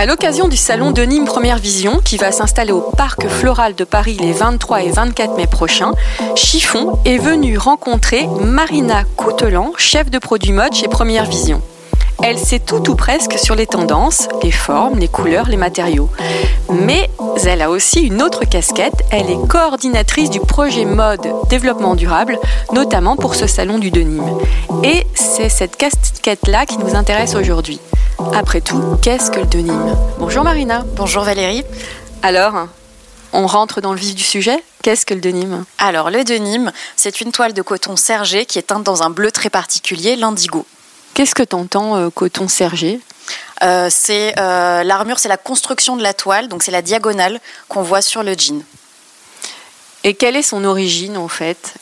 À l'occasion du salon de Nîmes Première Vision, qui va s'installer au Parc Floral de Paris les 23 et 24 mai prochains, Chiffon est venu rencontrer Marina Coutelan, chef de produit mode chez Première Vision. Elle sait tout ou presque sur les tendances, les formes, les couleurs, les matériaux. Mais elle a aussi une autre casquette, elle est coordinatrice du projet mode développement durable, notamment pour ce salon du denim. Et c'est cette casquette-là qui nous intéresse aujourd'hui. Après tout, qu'est-ce que le denim Bonjour Marina. Bonjour Valérie. Alors, on rentre dans le vif du sujet? Qu'est-ce que le denim? Alors, le denim, c'est une toile de coton sergé qui est teinte dans un bleu très particulier, l'indigo. Qu'est-ce que t'entends euh, coton sergé? Euh, c'est euh, l'armure, c'est la construction de la toile, donc c'est la diagonale qu'on voit sur le jean. Et quelle est son origine en fait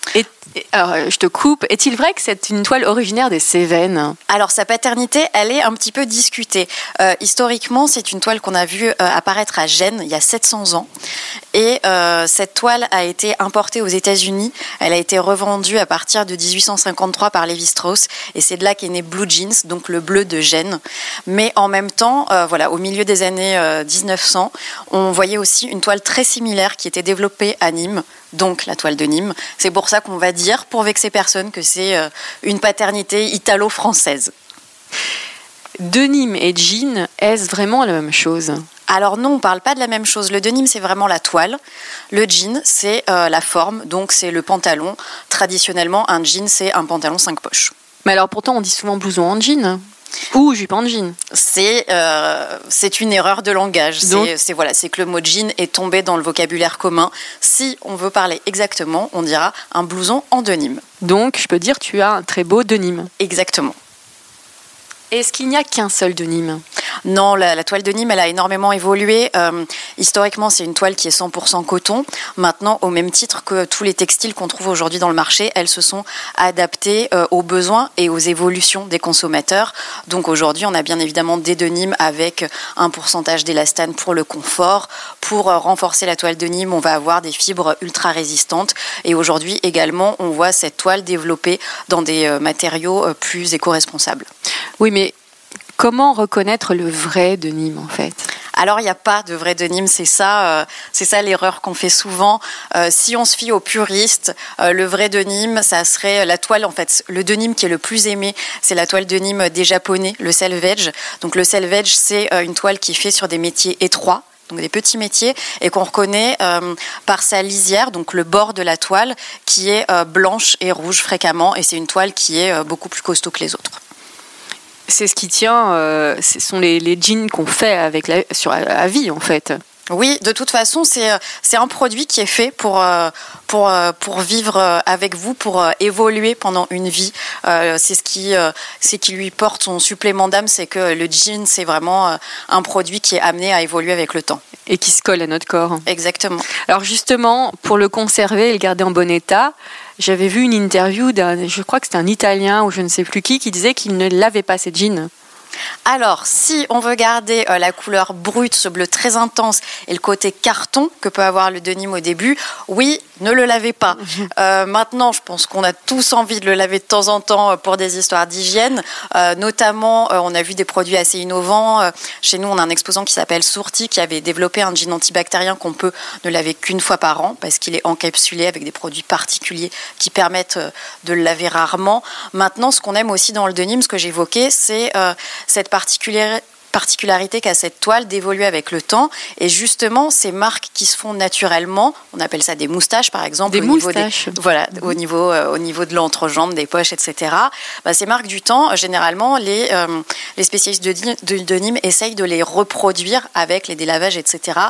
alors, euh, Je te coupe. Est-il vrai que c'est une toile originaire des Cévennes Alors sa paternité, elle est un petit peu discutée. Euh, historiquement, c'est une toile qu'on a vue euh, apparaître à Gênes il y a 700 ans. Et cette toile a été importée aux États-Unis. Elle a été revendue à partir de 1853 par Lévi-Strauss. Et c'est de là qu'est né Blue Jeans, donc le bleu de Gênes. Mais en même temps, voilà, au milieu des années euh, 1900, on voyait aussi une toile très similaire qui était développée à Nîmes, donc la toile de Nîmes. C'est pour ça qu'on va dire, pour vexer personne, que c'est euh, une paternité italo-française. Denim et jean, est-ce vraiment la même chose? Alors non, on ne parle pas de la même chose. Le denim, c'est vraiment la toile. Le jean, c'est euh, la forme, donc c'est le pantalon. Traditionnellement, un jean, c'est un pantalon cinq poches. Mais alors pourtant, on dit souvent blouson en jean ou jupe en jean. C'est euh, c'est une erreur de langage. C'est- voilà, c'est que le mot jean est tombé dans le vocabulaire commun. Si on veut parler exactement, on dira un blouson en denim. Donc, je peux dire tu as un très beau denim. Exactement. Est-ce qu'il n'y a qu'un seul denim Non, la, toile de Nîmes, elle a énormément évolué. Euh, historiquement, c'est une toile qui est 100% coton. Maintenant, au même titre que tous les textiles qu'on trouve aujourd'hui dans le marché, elles se sont adaptées euh, aux besoins et aux évolutions des consommateurs. Donc aujourd'hui, on a bien évidemment des denims avec un pourcentage d'élastane pour le confort. Pour euh, renforcer la toile de Nîmes, on va avoir des fibres ultra résistantes. Et aujourd'hui également, on voit cette toile développée dans des matériaux plus éco-responsables. Oui, mais comment reconnaître le vrai denim en fait? Alors, il n'y a pas de vrai denim, c'est ça, euh, c'est ça l'erreur qu'on fait souvent. Euh, si on se fie aux puristes, euh, le vrai denim, ça serait la toile, en fait, le denim qui est le plus aimé, c'est la toile denim des Japonais, le selvage. Donc, le selvage, c'est une toile qui est faite sur des métiers étroits. Donc des petits métiers et qu'on reconnaît par sa lisière, donc le bord de la toile qui est blanche et rouge fréquemment et c'est une toile qui est beaucoup plus costaud que les autres. C'est ce qui tient, euh, ce sont les, les jeans qu'on fait avec la, sur, à vie en fait. Oui, de toute façon, c'est euh, un produit qui est fait pour euh, pour pour vivre avec vous, pour évoluer pendant une vie. C'est ce qui c'est qui lui porte son supplément d'âme, c'est que le jean, c'est vraiment un produit qui est amené à évoluer avec le temps. Et qui se colle à notre corps. Exactement. Alors justement, pour le conserver et le garder en bon état, j'avais vu une interview d'un, je crois que c'était un Italien ou je ne sais plus qui, qui disait qu'il ne lavait pas ses jeans. Alors, si on veut garder euh, la couleur brute, ce bleu très intense et le côté carton que peut avoir le denim au début, oui, ne le lavez pas. Euh, maintenant, je pense qu'on a tous envie de le laver de temps en temps euh, pour des histoires d'hygiène. Euh, notamment, on a vu des produits assez innovants. Chez nous, on a un exposant qui s'appelle Sourti qui avait développé un jean antibactérien qu'on peut ne laver qu'une fois par an parce qu'il est encapsulé avec des produits particuliers qui permettent de le laver rarement. Maintenant, ce qu'on aime aussi dans le denim, ce que j'évoquais, c'est cette particulière particularité qu'a cette toile d'évoluer avec le temps et justement ces marques qui se font naturellement on appelle ça des moustaches par exemple Des au niveau moustaches. voilà au niveau euh, au niveau de l'entrejambe des poches etc bah, ces marques du temps euh, généralement les euh, les spécialistes de, de, de Nîmes essayent de les reproduire avec les délavages etc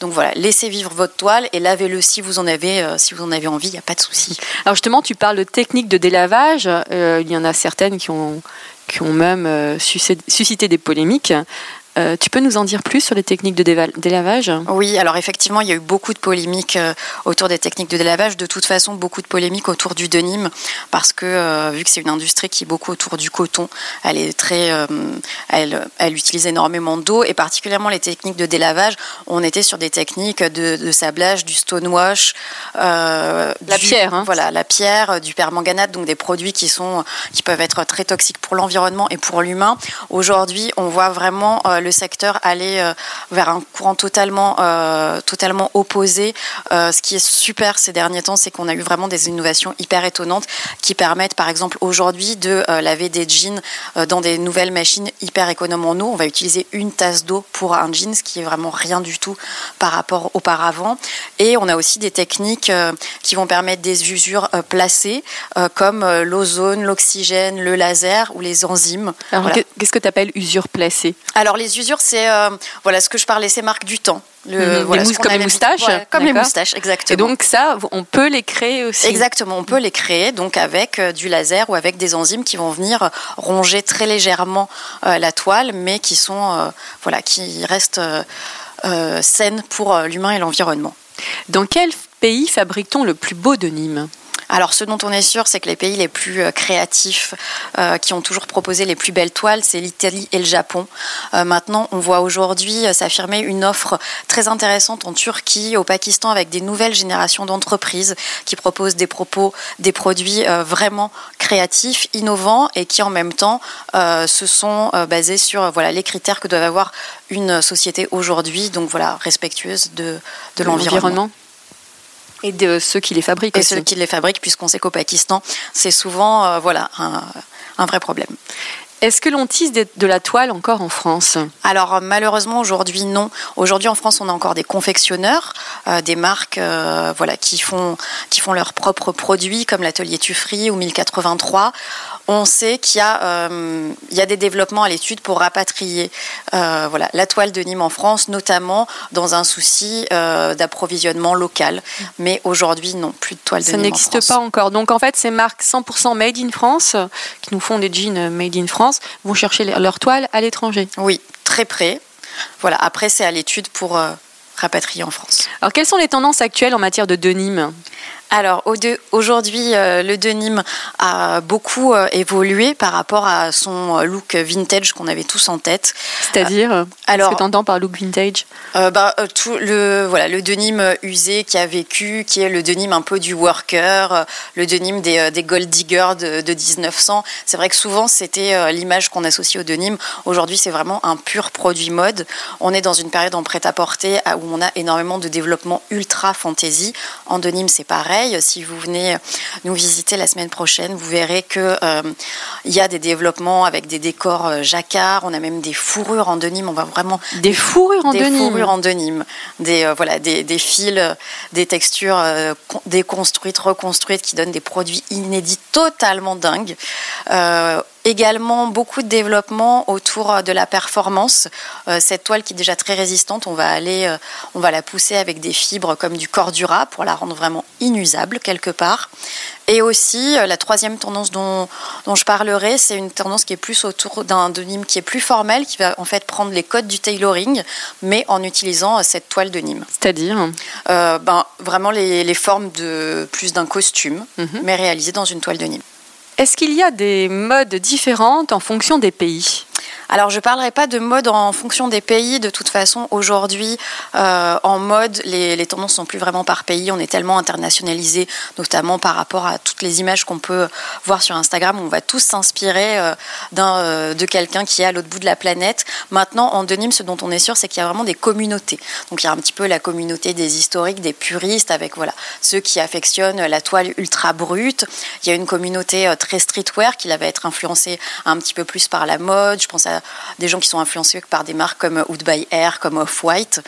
donc voilà laissez vivre votre toile et lavez-le si vous en avez euh, si vous en avez envie il n'y a pas de souci Alors justement, tu parles de techniques de délavage. Il y en a certaines qui ont qui ont même suscité des polémiques. Euh, tu peux nous en dire plus sur les techniques de délavage? Oui, alors effectivement, il y a eu beaucoup de polémiques euh, autour des techniques de délavage. De toute façon, beaucoup de polémiques autour du denim, parce que euh, vu que c'est une industrie qui est beaucoup autour du coton, elle est très, elle, elle utilise énormément d'eau, et particulièrement les techniques de délavage. On était sur des techniques de, sablage, du stonewash, la pierre, hein. voilà, la pierre, du permanganate, donc des produits qui sont, qui peuvent être très toxiques pour l'environnement et pour l'humain. Aujourd'hui, on voit vraiment le secteur aller euh, vers un courant totalement, euh, totalement opposé. Euh, ce qui est super ces derniers temps, c'est qu'on a eu vraiment des innovations hyper étonnantes qui permettent, par exemple, aujourd'hui de laver des jeans dans des nouvelles machines hyper économes en eau. On va utiliser une tasse d'eau pour un jean, ce qui est vraiment rien du tout par rapport auparavant. Et on a aussi des techniques qui vont permettre des usures placées, comme l'ozone, l'oxygène, le laser ou les enzymes. qu'est-ce que tu appelles usure placée? Alors, les usures, c'est euh, voilà ce que je parlais, c'est marque du temps. Le, mhm. comme les moustaches Comme les moustaches, exactement. Et donc ça, on peut les créer aussi Exactement, on peut les créer donc avec euh, du laser ou avec des enzymes qui vont venir ronger très légèrement euh, la toile, mais qui sont, voilà, qui restent saines pour l'humain et l'environnement. Dans quel pays fabrique-t-on le plus beau de Nîmes alors, ce dont on est sûr, c'est que les pays les plus euh, créatifs, euh, qui ont toujours proposé les plus belles toiles, c'est l'Italie et le Japon. Euh, maintenant, on voit aujourd'hui s'affirmer une offre très intéressante en Turquie, au Pakistan, avec des nouvelles générations d'entreprises qui proposent des propos, des produits vraiment créatifs, innovants et qui en même temps se sont basés sur voilà les critères que doit avoir une société aujourd'hui, donc voilà respectueuse de, de l'environnement. Et de ceux qui les fabriquent. Et ceux qui les fabriquent, puisqu'on sait qu'au Pakistan, c'est souvent euh, voilà, un, vrai problème. Est-ce que l'on tisse de la toile encore en France? Alors malheureusement aujourd'hui non. Aujourd'hui en France on a encore des confectionneurs, euh, des marques euh, voilà qui font qui font leurs propres produits comme l'atelier Tuffry ou 1083 on sait qu'il y, euh, y, a des développements à l'étude pour rapatrier euh, voilà, la toile de Nîmes en France, notamment dans un souci euh, d'approvisionnement local. Mais aujourd'hui, non, plus de toile de Ça Nîmes. Ça n'existe pas encore. Donc en fait, ces marques 100% made in France, qui nous font des jeans made in France, vont chercher leur toile à l'étranger. Oui, très près. Voilà, après, c'est à l'étude pour rapatrier en France. Alors, quelles sont les tendances actuelles en matière de denim? Alors aujourd'hui, euh, le denim a beaucoup euh, évolué par rapport à son euh, look vintage qu'on avait tous en tête. C'est-à-dire Qu'est-ce que tu entends par look vintage bah, tout le, voilà, le denim usé qui a vécu, qui est le denim un peu du worker, le denim des, des gold diggers de, de 1900. C'est vrai que souvent c'était l'image qu'on associe au denim. Aujourd'hui, c'est vraiment un pur produit mode. On est dans une période en prêt-à-porter où on a énormément de développement ultra fantasy. En denim, c'est pareil. Si vous venez nous visiter la semaine prochaine, vous verrez qu'il euh, y a des développements avec des décors euh, jacquard. On a même des fourrures en denim. On va vraiment des fourrures en des denim. Fourrures en denim. Des euh, voilà des, fils, des textures déconstruites, reconstruites, qui donnent des produits inédits totalement dingues. Également beaucoup de développement autour de la performance. Euh, cette toile qui est déjà très résistante, on va aller, euh, on va la pousser avec des fibres comme du cordura pour la rendre vraiment inusable quelque part. Et aussi euh, la troisième tendance dont, dont je parlerai, c'est une tendance qui est plus autour d'un denim qui est plus formel, qui va en fait prendre les codes du tailoring, mais en utilisant cette toile de Nîmes. C'est-à-dire? Ben, vraiment les, les, formes de plus d'un costume, mhm. mais réalisées dans une toile de Nîmes. Est-ce qu'il y a des modes différentes en fonction des pays? Alors, je ne parlerai pas de mode en fonction des pays. De toute façon, aujourd'hui, euh, en mode, les, les, tendances sont plus vraiment par pays. On est tellement internationalisé, notamment par rapport à toutes les images qu'on peut voir sur Instagram. On va tous s'inspirer euh, euh, de quelqu'un qui est à l'autre bout de la planète. Maintenant, en denim, ce dont on est sûr, c'est qu'il y a vraiment des communautés. Donc, il y a un petit peu la communauté des historiques, des puristes, avec voilà ceux qui affectionnent la toile ultra brute. Il y a une communauté très streetwear qui va être influencée un petit peu plus par la mode. Pense à des gens qui sont influencés par des marques comme Wood by Air, comme Off-White.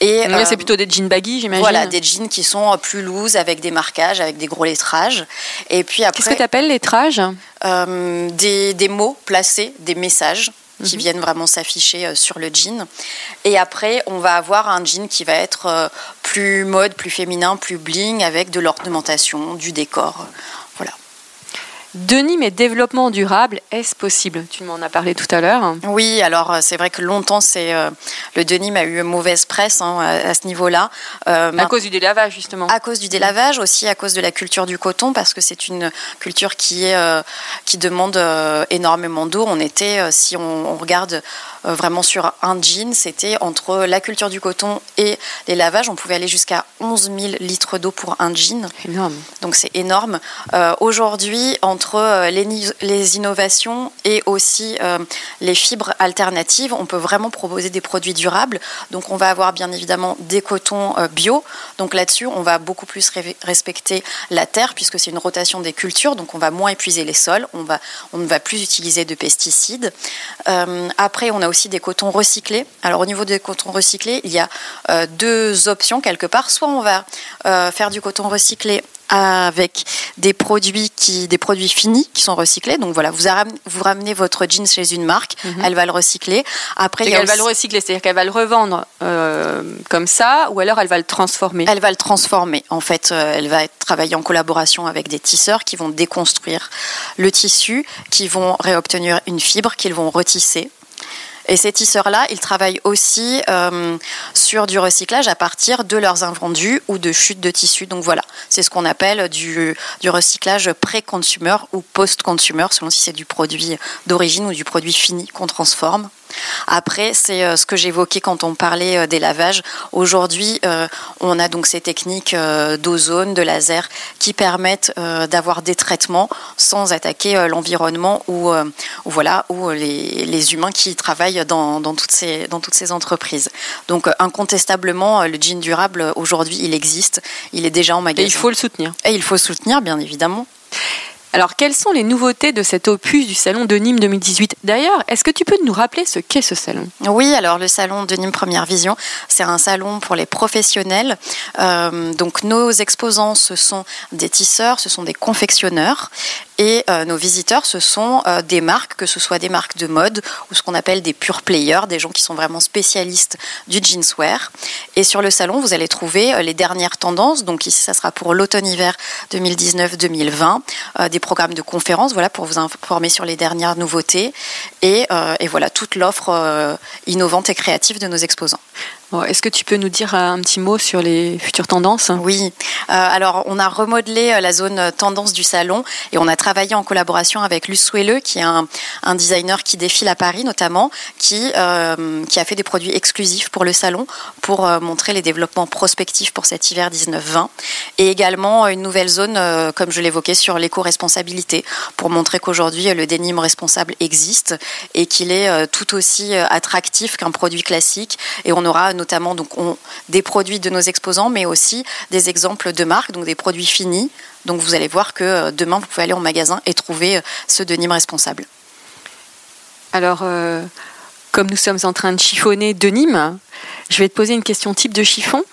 Et là, c'est euh, plutôt des jeans baggy, j'imagine. Voilà, des jeans qui sont plus loose, avec des marquages, avec des gros lettrages. Et puis après. Qu'est-ce que tu appelles lettrage euh, des, des, mots placés, des messages qui mhm. viennent vraiment s'afficher euh, sur le jean. Et après, on va avoir un jean qui va être plus mode, plus féminin, plus bling, avec de l'ornementation, du décor. Denim et développement durable, est-ce possible? Tu m'en as parlé tout à l'heure. Oui, alors euh, c'est vrai que longtemps, c'est euh, le denim a eu mauvaise presse hein, à, ce niveau-là. Euh, à cause du délavage, justement. À cause du délavage, aussi à cause de la culture du coton, parce que c'est une culture qui est qui demande énormément d'eau. On était, si on, on regarde vraiment sur un jean, c'était entre la culture du coton et les lavages, on pouvait aller jusqu'à 11 000 litres d'eau pour un jean. Énorme. Donc c'est énorme. Aujourd'hui, entre euh, les, innovations et aussi euh, les fibres alternatives, on peut vraiment proposer des produits durables. Donc on va avoir bien évidemment des cotons euh, bio. Donc là-dessus, on va beaucoup plus respecter la terre puisque c'est une rotation des cultures. Donc on va moins épuiser les sols, on, va, on ne va plus utiliser de pesticides. après, on a aussi des cotons recyclés. Alors au niveau des cotons recyclés, il y a deux options quelque part. Soit on va faire du coton recyclé avec des produits qui des produits finis qui sont recyclés. Donc voilà, vous, vous ramenez votre jean chez une marque, mhm. elle va le recycler. Après, elle va le recycler, c'est-à-dire qu'elle va le revendre euh, comme ça, ou alors elle va le transformer. Elle va le transformer. En fait, euh, elle va travailler en collaboration avec des tisseurs qui vont déconstruire le tissu, qui vont réobtenir une fibre, qu'ils vont retisser. Et ces tisseurs-là, ils travaillent aussi euh, sur du recyclage à partir de leurs invendus ou de chutes de tissus. Donc voilà, c'est ce qu'on appelle du, recyclage pré-consumer ou post-consumer, selon si c'est du produit d'origine ou du produit fini qu'on transforme. Après, c'est euh, ce que j'évoquais quand on parlait euh, des lavages. Aujourd'hui, euh, on a donc ces techniques d'ozone, de laser, qui permettent d'avoir des traitements sans attaquer l'environnement ou, voilà, ou les, humains qui travaillent dans, toutes ces, dans toutes ces entreprises. Donc, incontestablement, le jean durable, aujourd'hui, il existe. Il est déjà en magasin. Et il faut le soutenir. Et il faut le soutenir, bien évidemment. Alors, quelles sont les nouveautés de cet opus du salon de Nîmes 2018 D'ailleurs, est-ce que tu peux nous rappeler ce qu'est ce salon? Oui, alors le salon de Nîmes Première Vision, c'est un salon pour les professionnels. Euh, donc, nos exposants, ce sont des tisseurs, ce sont des confectionneurs. Et euh, nos visiteurs, ce sont euh, des marques, que ce soit des marques de mode ou ce qu'on appelle des pure players, des gens qui sont vraiment spécialistes du jeanswear. Et sur le salon, vous allez trouver euh, les dernières tendances. Donc ici, ça sera pour l'automne-hiver 2019-2020, des programmes de conférences, voilà, pour vous informer sur les dernières nouveautés et, et voilà toute l'offre innovante et créative de nos exposants. Est-ce que tu peux nous dire un petit mot sur les futures tendances? Oui. alors, on a remodelé la zone tendance du salon et on a travaillé en collaboration avec Luce Souelleux, qui est un, designer qui défile à Paris notamment, qui, euh, qui a fait des produits exclusifs pour le salon pour euh, montrer les développements prospectifs pour cet hiver 19-20. Et également une nouvelle zone, euh, comme je l'évoquais, sur l'éco-responsabilité, pour montrer qu'aujourd'hui le dénime responsable existe et qu'il est tout aussi attractif qu'un produit classique. Et on aura notamment donc, des produits de nos exposants, mais aussi des exemples de marques, donc des produits finis donc vous allez voir que euh, demain, vous pouvez aller en magasin et trouver euh, ce denim responsable. Alors, euh, comme nous sommes en train de chiffonner denim, je vais te poser une question type de chiffon.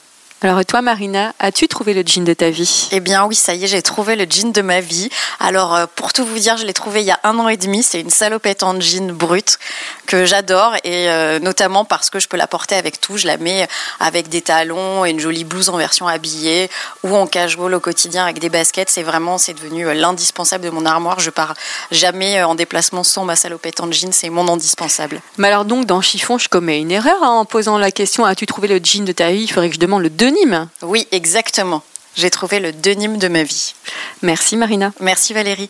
Alors toi, Marina, as-tu trouvé le jean de ta vie? Eh bien oui, ça y est, j'ai trouvé le jean de ma vie. Alors euh, pour tout vous dire, je l'ai trouvé il y a un an et demi. C'est une salopette en jean brute que j'adore et euh, notamment parce que je peux la porter avec tout. Je la mets avec des talons et une jolie blouse en version habillée ou en casual au quotidien avec des baskets. C'est vraiment, c'est devenu euh, l'indispensable de mon armoire. Je pars jamais en déplacement sans ma salopette en jean. C'est mon indispensable. Mais alors donc dans chiffon, je commets une erreur hein, en posant la question as-tu trouvé le jean de ta vie? Il faudrait que je demande le deux oui, exactement. J'ai trouvé le denim de ma vie. Merci Marina. Merci Valérie.